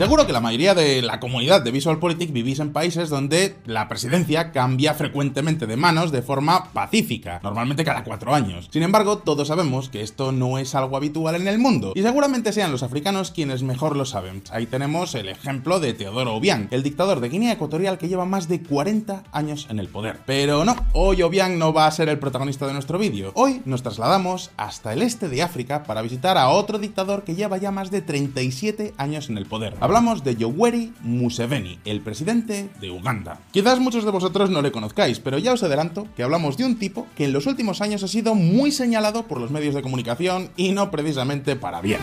Seguro que la mayoría de la comunidad de VisualPolitik vivís en países donde la presidencia cambia frecuentemente de manos de forma pacífica, normalmente cada cuatro años. Sin embargo, todos sabemos que esto no es algo habitual en el mundo, y seguramente sean los africanos quienes mejor lo saben. Ahí tenemos el ejemplo de Teodoro Obiang, el dictador de Guinea Ecuatorial que lleva más de 40 años en el poder. Pero no, hoy Obiang no va a ser el protagonista de nuestro vídeo. Hoy nos trasladamos hasta el este de África para visitar a otro dictador que lleva ya más de 37 años en el poder. Hablamos de Yoweri Museveni, el presidente de Uganda. Quizás muchos de vosotros no le conozcáis, pero ya os adelanto que hablamos de un tipo que en los últimos años ha sido muy señalado por los medios de comunicación y no precisamente para bien.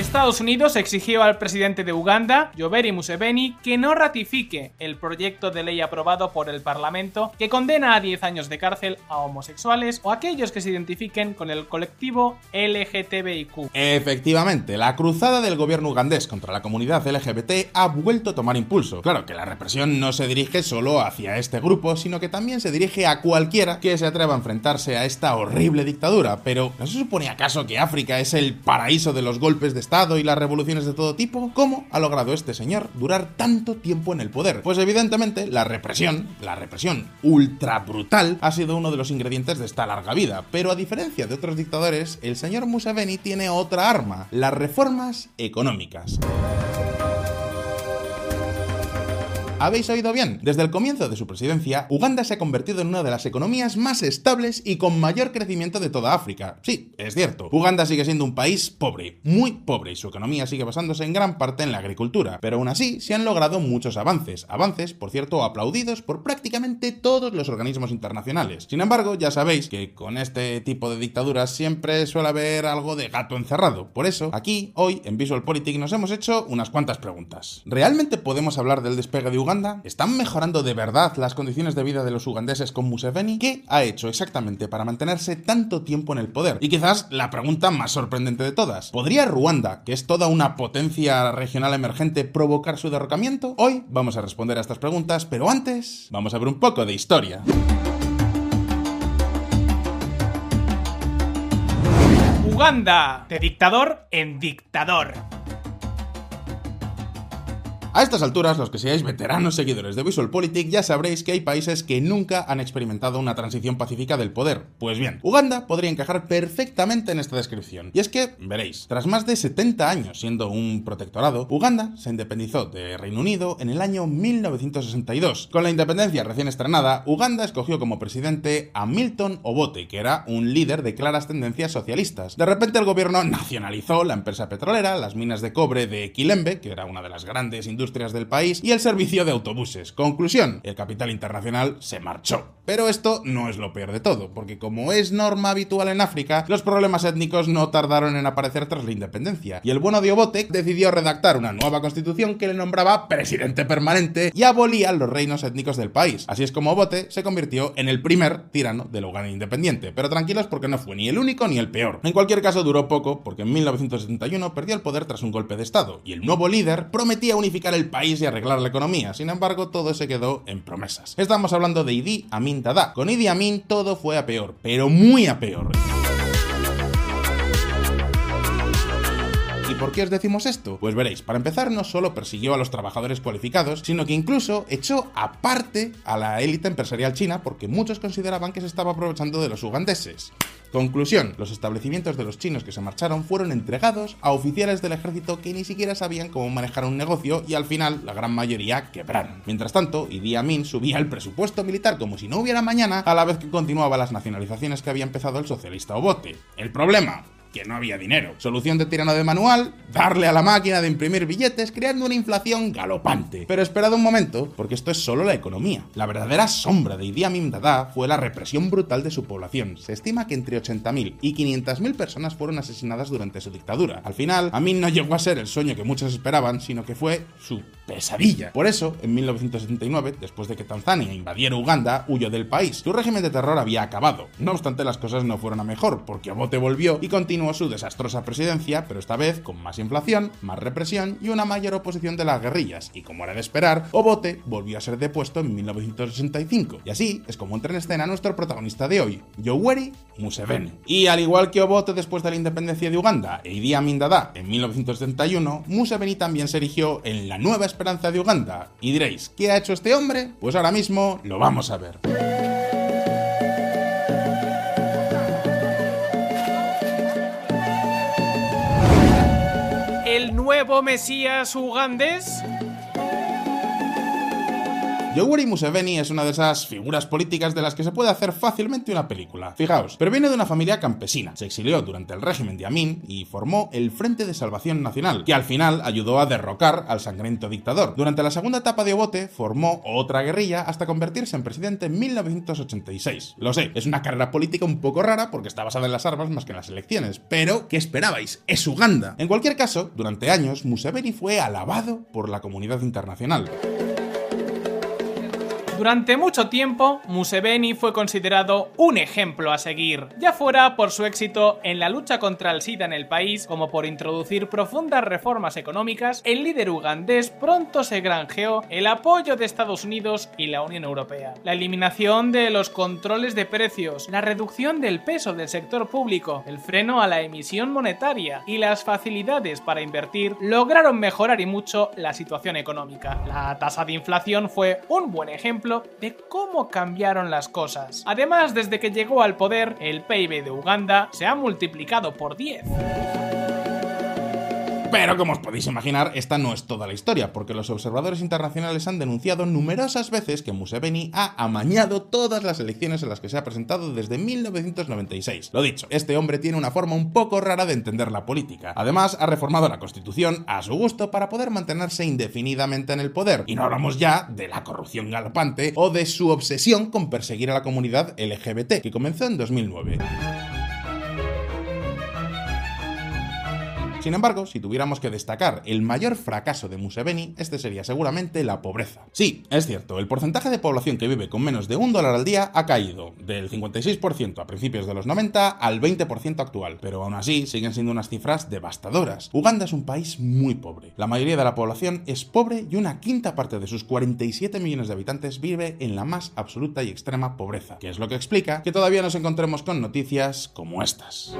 Estados Unidos exigió al presidente de Uganda, Yoweri Museveni, que no ratifique el proyecto de ley aprobado por el Parlamento que condena a 10 años de cárcel a homosexuales o aquellos que se identifiquen con el colectivo LGTBIQ. Efectivamente, la cruzada del gobierno ugandés contra la comunidad LGBT ha vuelto a tomar impulso. Claro que la represión no se dirige solo hacia este grupo, sino que también se dirige a cualquiera que se atreva a enfrentarse a esta horrible dictadura. Pero ¿no se supone acaso que África es el paraíso de los golpes de y las revoluciones de todo tipo, ¿cómo ha logrado este señor durar tanto tiempo en el poder? Pues evidentemente la represión, la represión ultra brutal, ha sido uno de los ingredientes de esta larga vida. Pero a diferencia de otros dictadores, el señor Museveni tiene otra arma, las reformas económicas. Habéis oído bien. Desde el comienzo de su presidencia, Uganda se ha convertido en una de las economías más estables y con mayor crecimiento de toda África. Sí, es cierto. Uganda sigue siendo un país pobre, muy pobre, y su economía sigue basándose en gran parte en la agricultura. Pero aún así, se han logrado muchos avances. Avances, por cierto, aplaudidos por prácticamente todos los organismos internacionales. Sin embargo, ya sabéis que con este tipo de dictaduras siempre suele haber algo de gato encerrado. Por eso, aquí, hoy, en Visual Politic, nos hemos hecho unas cuantas preguntas. ¿Realmente podemos hablar del despegue de Uganda? ¿Están mejorando de verdad las condiciones de vida de los ugandeses con Museveni? ¿Qué ha hecho exactamente para mantenerse tanto tiempo en el poder? Y quizás la pregunta más sorprendente de todas. ¿Podría Ruanda, que es toda una potencia regional emergente, provocar su derrocamiento? Hoy vamos a responder a estas preguntas, pero antes vamos a ver un poco de historia. Uganda, de dictador en dictador. A estas alturas, los que seáis veteranos seguidores de VisualPolitik ya sabréis que hay países que nunca han experimentado una transición pacífica del poder. Pues bien, Uganda podría encajar perfectamente en esta descripción. Y es que, veréis, tras más de 70 años siendo un protectorado, Uganda se independizó de Reino Unido en el año 1962. Con la independencia recién estrenada, Uganda escogió como presidente a Milton Obote, que era un líder de claras tendencias socialistas. De repente el gobierno nacionalizó la empresa petrolera, las minas de cobre de Kilembe, que era una de las grandes industrias industrias del país y el servicio de autobuses. Conclusión, el capital internacional se marchó. Pero esto no es lo peor de todo, porque como es norma habitual en África, los problemas étnicos no tardaron en aparecer tras la independencia, y el bueno de Obotek decidió redactar una nueva constitución que le nombraba presidente permanente y abolía los reinos étnicos del país. Así es como Obote se convirtió en el primer tirano del Uganda independiente, pero tranquilos porque no fue ni el único ni el peor. En cualquier caso duró poco, porque en 1971 perdió el poder tras un golpe de estado, y el nuevo líder prometía unificar el país y arreglar la economía. Sin embargo, todo se quedó en promesas. Estamos hablando de Idi Amin Con Idi Amin todo fue a peor, pero muy a peor. ¿Y por qué os decimos esto? Pues veréis, para empezar no solo persiguió a los trabajadores cualificados, sino que incluso echó aparte a la élite empresarial china porque muchos consideraban que se estaba aprovechando de los ugandeses. Conclusión, los establecimientos de los chinos que se marcharon fueron entregados a oficiales del ejército que ni siquiera sabían cómo manejar un negocio y al final la gran mayoría quebraron. Mientras tanto, Idi Amin subía el presupuesto militar como si no hubiera mañana a la vez que continuaba las nacionalizaciones que había empezado el socialista Obote. El problema, que no había dinero. Solución de tirano de manual, darle a la máquina de imprimir billetes, creando una inflación galopante. Pero esperad un momento, porque esto es solo la economía. La verdadera sombra de Idi Amin Dada fue la represión brutal de su población. Se estima que entre 80.000 y 500.000 personas fueron asesinadas durante su dictadura. Al final, Amin no llegó a ser el sueño que muchos esperaban, sino que fue su pesadilla. Por eso, en 1979, después de que Tanzania invadiera Uganda, huyó del país. Su régimen de terror había acabado. No obstante, las cosas no fueron a mejor, porque Obote volvió y continuó su desastrosa presidencia, pero esta vez con más inflación, más represión y una mayor oposición de las guerrillas, y como era de esperar, Obote volvió a ser depuesto en 1965. Y así es como entra en escena nuestro protagonista de hoy, Yoweri Museveni. Y al igual que Obote después de la independencia de Uganda e Idi Amin Dada en 1971, Museveni también se erigió en la nueva esperanza de Uganda. Y diréis, ¿qué ha hecho este hombre? Pues ahora mismo lo vamos a ver. ¿El nuevo Mesías ugandés? Yoweri Museveni es una de esas figuras políticas de las que se puede hacer fácilmente una película. Fijaos, pero viene de una familia campesina, se exilió durante el régimen de Amin y formó el Frente de Salvación Nacional, que al final ayudó a derrocar al sangriento dictador. Durante la segunda etapa de Obote formó otra guerrilla hasta convertirse en presidente en 1986. Lo sé, es una carrera política un poco rara porque está basada en las armas más que en las elecciones, pero ¿qué esperabais? Es Uganda. En cualquier caso, durante años Museveni fue alabado por la comunidad internacional. Durante mucho tiempo, Museveni fue considerado un ejemplo a seguir, ya fuera por su éxito en la lucha contra el SIDA en el país, como por introducir profundas reformas económicas, el líder ugandés pronto se granjeó el apoyo de Estados Unidos y la Unión Europea. La eliminación de los controles de precios, la reducción del peso del sector público, el freno a la emisión monetaria y las facilidades para invertir lograron mejorar y mucho la situación económica. La tasa de inflación fue un buen de cómo cambiaron las cosas. Además, desde que llegó al poder, el PIB de Uganda se ha multiplicado por 10. Pero como os podéis imaginar, esta no es toda la historia, porque los observadores internacionales han denunciado numerosas veces que Museveni ha amañado todas las elecciones en las que se ha presentado desde 1996. Lo dicho, este hombre tiene una forma un poco rara de entender la política. Además, ha reformado la constitución a su gusto para poder mantenerse indefinidamente en el poder. Y no hablamos ya de la corrupción galopante o de su obsesión con perseguir a la comunidad LGBT, que comenzó en 2009. Sin embargo, si tuviéramos que destacar el mayor fracaso de Museveni, este sería seguramente la pobreza. Sí, es cierto, el porcentaje de población que vive con menos de un dólar al día ha caído del 56% a principios de los 90 al 20% actual, pero aún así siguen siendo unas cifras devastadoras. Uganda es un país muy pobre. La mayoría de la población es pobre y una quinta parte de sus 47 millones de habitantes vive en la más absoluta y extrema pobreza, que es lo que explica que todavía nos encontremos con noticias como estas.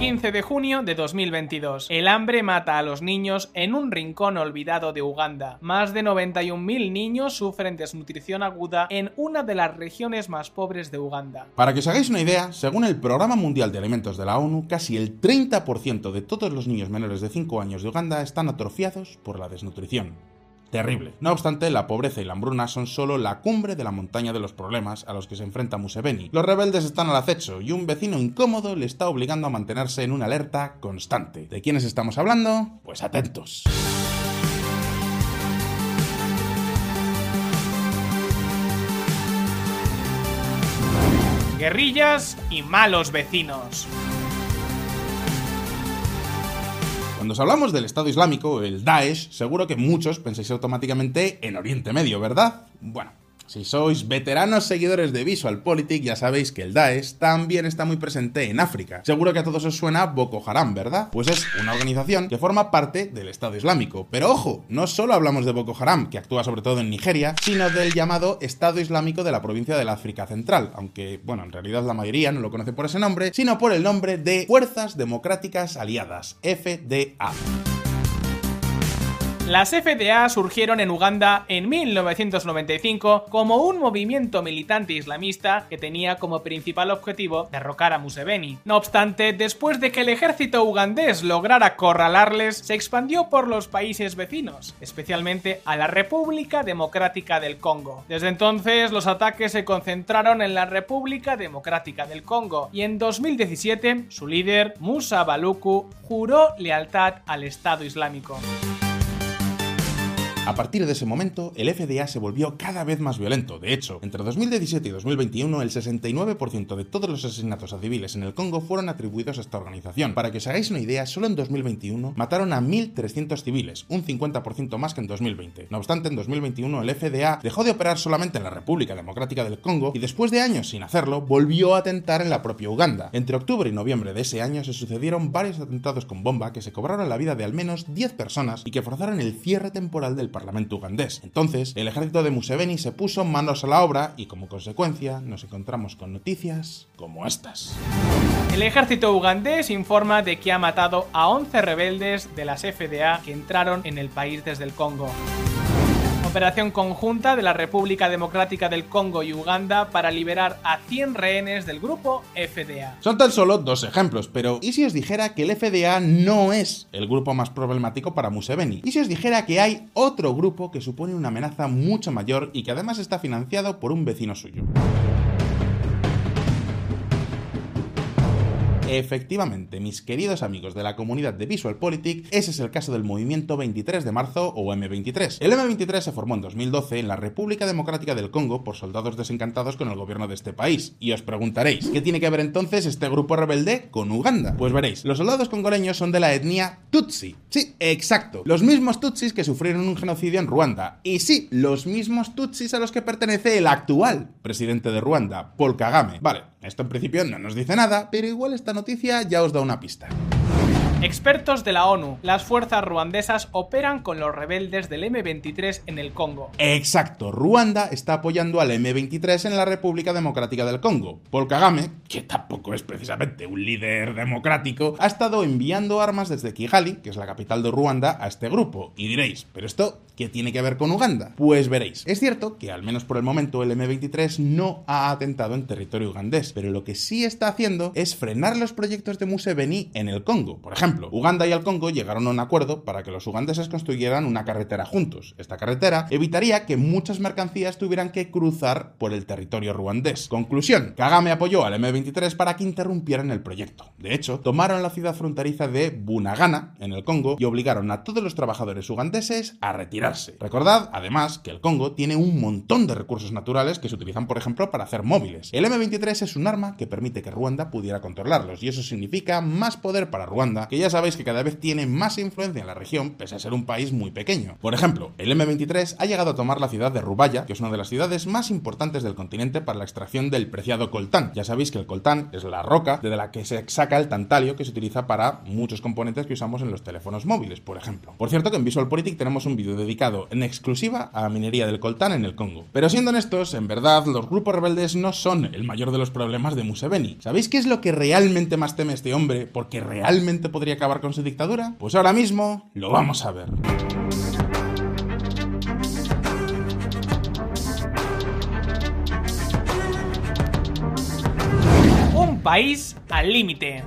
15 de junio de 2022. El hambre mata a los niños en un rincón olvidado de Uganda. Más de 91.000 niños sufren desnutrición aguda en una de las regiones más pobres de Uganda. Para que os hagáis una idea, según el Programa Mundial de Alimentos de la ONU, casi el 30% de todos los niños menores de 5 años de Uganda están atrofiados por la desnutrición terrible. No obstante, la pobreza y la hambruna son solo la cumbre de la montaña de los problemas a los que se enfrenta Museveni. Los rebeldes están al acecho y un vecino incómodo le está obligando a mantenerse en una alerta constante. ¿De quiénes estamos hablando? Pues atentos. Guerrillas y malos vecinos. Cuando os hablamos del Estado Islámico, el Daesh, seguro que muchos pensáis automáticamente en Oriente Medio, ¿verdad? Bueno, si sois veteranos seguidores de VisualPolitik, ya sabéis que el Daesh también está muy presente en África. Seguro que a todos os suena Boko Haram, ¿verdad? Pues es una organización que forma parte del Estado Islámico. Pero ojo, no solo hablamos de Boko Haram, que actúa sobre todo en Nigeria, sino del llamado Estado Islámico de la provincia del África Central, aunque, bueno, en realidad la mayoría no lo conoce por ese nombre, sino por el nombre de Fuerzas Democráticas Aliadas, FDA. Las FDA surgieron en Uganda en 1995 como un movimiento militante islamista que tenía como principal objetivo derrocar a Museveni. No obstante, después de que el ejército ugandés lograra acorralarles, se expandió por los países vecinos, especialmente a la República Democrática del Congo. Desde entonces, los ataques se concentraron en la República Democrática del Congo y en 2017, su líder, Musa Baluku, juró lealtad al Estado Islámico. A partir de ese momento, el FDA se volvió cada vez más violento. De hecho, entre 2017 y 2021, el 69% de todos los asesinatos a civiles en el Congo fueron atribuidos a esta organización. Para que os hagáis una idea, solo en 2021 mataron a 1.300 civiles, un 50% más que en 2020. No obstante, en 2021 el FDA dejó de operar solamente en la República Democrática del Congo y después de años sin hacerlo, volvió a atentar en la propia Uganda. Entre octubre y noviembre de ese año se sucedieron varios atentados con bomba que se cobraron la vida de al menos 10 personas y que forzaron el cierre temporal del Parlamento ugandés. Entonces, el ejército de Museveni se puso manos a la obra y como consecuencia nos encontramos con noticias como estas. El ejército ugandés informa de que ha matado a 11 rebeldes de las FDA que entraron en el país desde el Congo operación conjunta de la República Democrática del Congo y Uganda para liberar a 100 rehenes del grupo FDA. Son tan solo dos ejemplos, pero ¿y si os dijera que el FDA no es el grupo más problemático para Museveni? ¿Y si os dijera que hay otro grupo que supone una amenaza mucho mayor y que además está financiado por un vecino suyo? Efectivamente, mis queridos amigos de la comunidad de Visual Politic, ese es el caso del movimiento 23 de marzo o M23. El M23 se formó en 2012 en la República Democrática del Congo por soldados desencantados con el gobierno de este país. Y os preguntaréis, ¿qué tiene que ver entonces este grupo rebelde con Uganda? Pues veréis, los soldados congoleños son de la etnia Tutsi. Sí, exacto. Los mismos Tutsis que sufrieron un genocidio en Ruanda. Y sí, los mismos Tutsis a los que pertenece el actual presidente de Ruanda, Paul Kagame. Vale, esto en principio no nos dice nada, pero igual esta noticia ya os da una pista. Expertos de la ONU. Las fuerzas ruandesas operan con los rebeldes del M23 en el Congo. Exacto, Ruanda está apoyando al M23 en la República Democrática del Congo. Paul Kagame, que tampoco es precisamente un líder democrático, ha estado enviando armas desde Kigali, que es la capital de Ruanda, a este grupo. Y diréis, ¿pero esto qué tiene que ver con Uganda? Pues veréis. Es cierto que al menos por el momento el M23 no ha atentado en territorio ugandés, pero lo que sí está haciendo es frenar los proyectos de Museveni en el Congo. Por ejemplo, Uganda y el Congo llegaron a un acuerdo para que los ugandeses construyeran una carretera juntos. Esta carretera evitaría que muchas mercancías tuvieran que cruzar por el territorio ruandés. Conclusión, Kagame apoyó al M23 para que interrumpieran el proyecto. De hecho, tomaron la ciudad fronteriza de Bunagana, en el Congo, y obligaron a todos los trabajadores ugandeses a retirarse. Recordad, además, que el Congo tiene un montón de recursos naturales que se utilizan, por ejemplo, para hacer móviles. El M23 es un arma que permite que Ruanda pudiera controlarlos, y eso significa más poder para Ruanda, que ya sabéis que cada vez tiene más influencia en la región, pese a ser un país muy pequeño. Por ejemplo, el M23 ha llegado a tomar la ciudad de Rubaya, que es una de las ciudades más importantes del continente para la extracción del preciado coltán. Ya sabéis que el coltán es la roca de la que se saca el tantalio que se utiliza para muchos componentes que usamos en los teléfonos móviles, por ejemplo. Por cierto que en VisualPolitik tenemos un vídeo dedicado en exclusiva a la minería del coltán en el Congo. Pero siendo honestos, en verdad, los grupos rebeldes no son el mayor de los problemas de Museveni. ¿Sabéis qué es lo que realmente más teme este hombre? Porque realmente podría acabar con su dictadura? Pues ahora mismo lo vamos a ver. Un país al límite.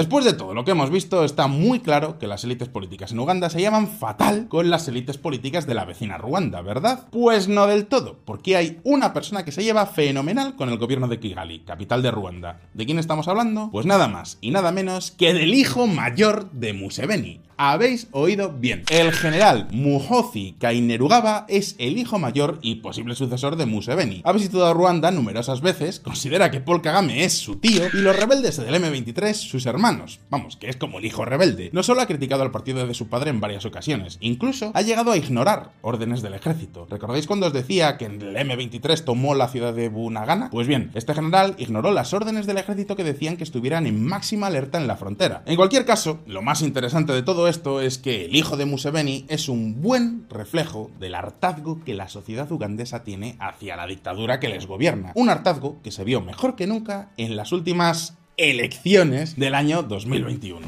Después de todo lo que hemos visto, está muy claro que las élites políticas en Uganda se llaman fatal con las élites políticas de la vecina Ruanda, ¿verdad? Pues no del todo, porque hay una persona que se lleva fenomenal con el gobierno de Kigali, capital de Ruanda. ¿De quién estamos hablando? Pues nada más y nada menos que del hijo mayor de Museveni, habéis oído bien. El general Muhozi Kainerugaba es el hijo mayor y posible sucesor de Museveni. Ha visitado Ruanda numerosas veces, considera que Paul Kagame es su tío y los rebeldes del M23 sus hermanos. Vamos, que es como el hijo rebelde. No solo ha criticado al partido de su padre en varias ocasiones, incluso ha llegado a ignorar órdenes del ejército. ¿Recordáis cuando os decía que el M23 tomó la ciudad de Bunagana? Pues bien, este general ignoró las órdenes del ejército que decían que estuvieran en máxima alerta en la frontera. En cualquier caso, lo más interesante de todo esto es que el hijo de Museveni es un buen reflejo del hartazgo que la sociedad ugandesa tiene hacia la dictadura que les gobierna. Un hartazgo que se vio mejor que nunca en las últimas elecciones del año 2021.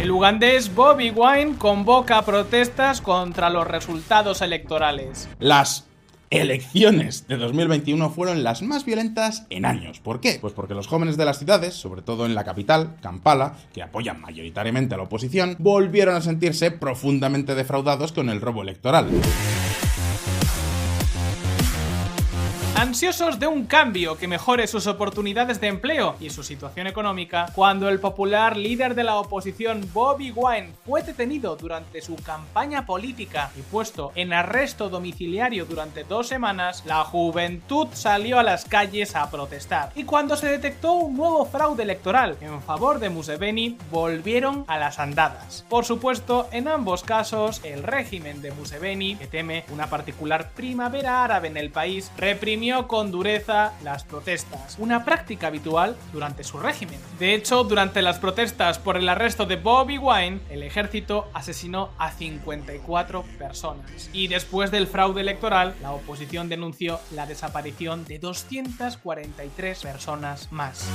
El ugandés Bobby Wine convoca protestas contra los resultados electorales. Las elecciones de 2021 fueron las más violentas en años. ¿Por qué? Pues porque los jóvenes de las ciudades, sobre todo en la capital, Kampala, que apoyan mayoritariamente a la oposición, volvieron a sentirse profundamente defraudados con el robo electoral. Ansiosos de un cambio que mejore sus oportunidades de empleo y su situación económica, cuando el popular líder de la oposición Bobby Wine fue detenido durante su campaña política y puesto en arresto domiciliario durante dos semanas, la juventud salió a las calles a protestar. Y cuando se detectó un nuevo fraude electoral en favor de Museveni, volvieron a las andadas. Por supuesto, en ambos casos, el régimen de Museveni, que teme una particular primavera árabe en el país, reprimió con dureza las protestas, una práctica habitual durante su régimen. De hecho, durante las protestas por el arresto de Bobby Wine, el ejército asesinó a 54 personas. Y después del fraude electoral, la oposición denunció la desaparición de 243 personas más.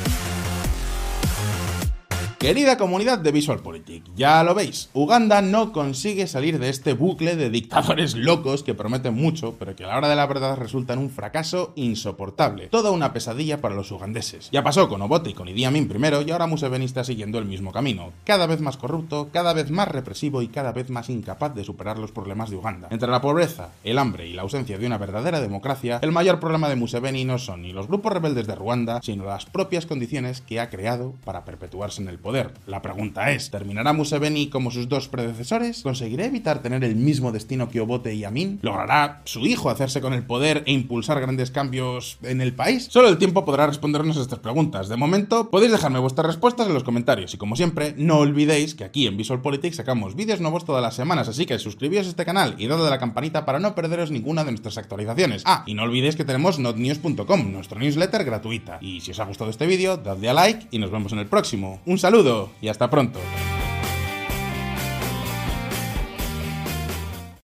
Querida comunidad de VisualPolitik, ya lo veis, Uganda no consigue salir de este bucle de dictadores locos que prometen mucho, pero que a la hora de la verdad resultan un fracaso insoportable. Toda una pesadilla para los ugandeses. Ya pasó con Obote y con Idi Amin primero, y ahora Museveni está siguiendo el mismo camino. Cada vez más corrupto, cada vez más represivo y cada vez más incapaz de superar los problemas de Uganda. Entre la pobreza, el hambre y la ausencia de una verdadera democracia, el mayor problema de Museveni no son ni los grupos rebeldes de Ruanda, sino las propias condiciones que ha creado para perpetuarse en el poder. La pregunta es, ¿terminará Museveni como sus dos predecesores? ¿Conseguirá evitar tener el mismo destino que Obote y Amin? ¿Logrará su hijo hacerse con el poder e impulsar grandes cambios en el país? Solo el tiempo podrá respondernos a estas preguntas. De momento, podéis dejarme vuestras respuestas en los comentarios y como siempre, no olvidéis que aquí en Visual Politics sacamos vídeos nuevos todas las semanas, así que suscribíos a este canal y dadle a la campanita para no perderos ninguna de nuestras actualizaciones. Ah, y no olvidéis que tenemos notnews.com, nuestro newsletter gratuita. Y si os ha gustado este vídeo, dadle a like y nos vemos en el próximo. Un y hasta pronto.